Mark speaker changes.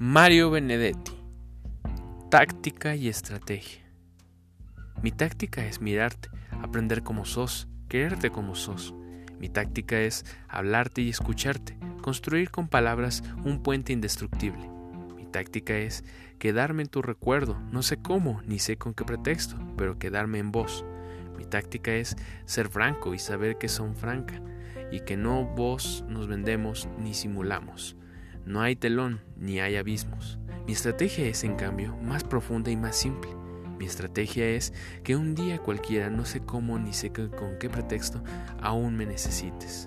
Speaker 1: Mario Benedetti. Táctica y estrategia. Mi táctica es mirarte, aprender como sos, quererte como sos. Mi táctica es hablarte y escucharte, construir con palabras un puente indestructible. Mi táctica es quedarme en tu recuerdo, no sé cómo, ni sé con qué pretexto, pero quedarme en vos. Mi táctica es ser franco y saber que son franca, y que no vos nos vendemos ni simulamos. No hay telón ni hay abismos. Mi estrategia es, en cambio, más profunda y más simple. Mi estrategia es que un día cualquiera, no sé cómo ni sé con qué pretexto, aún me necesites.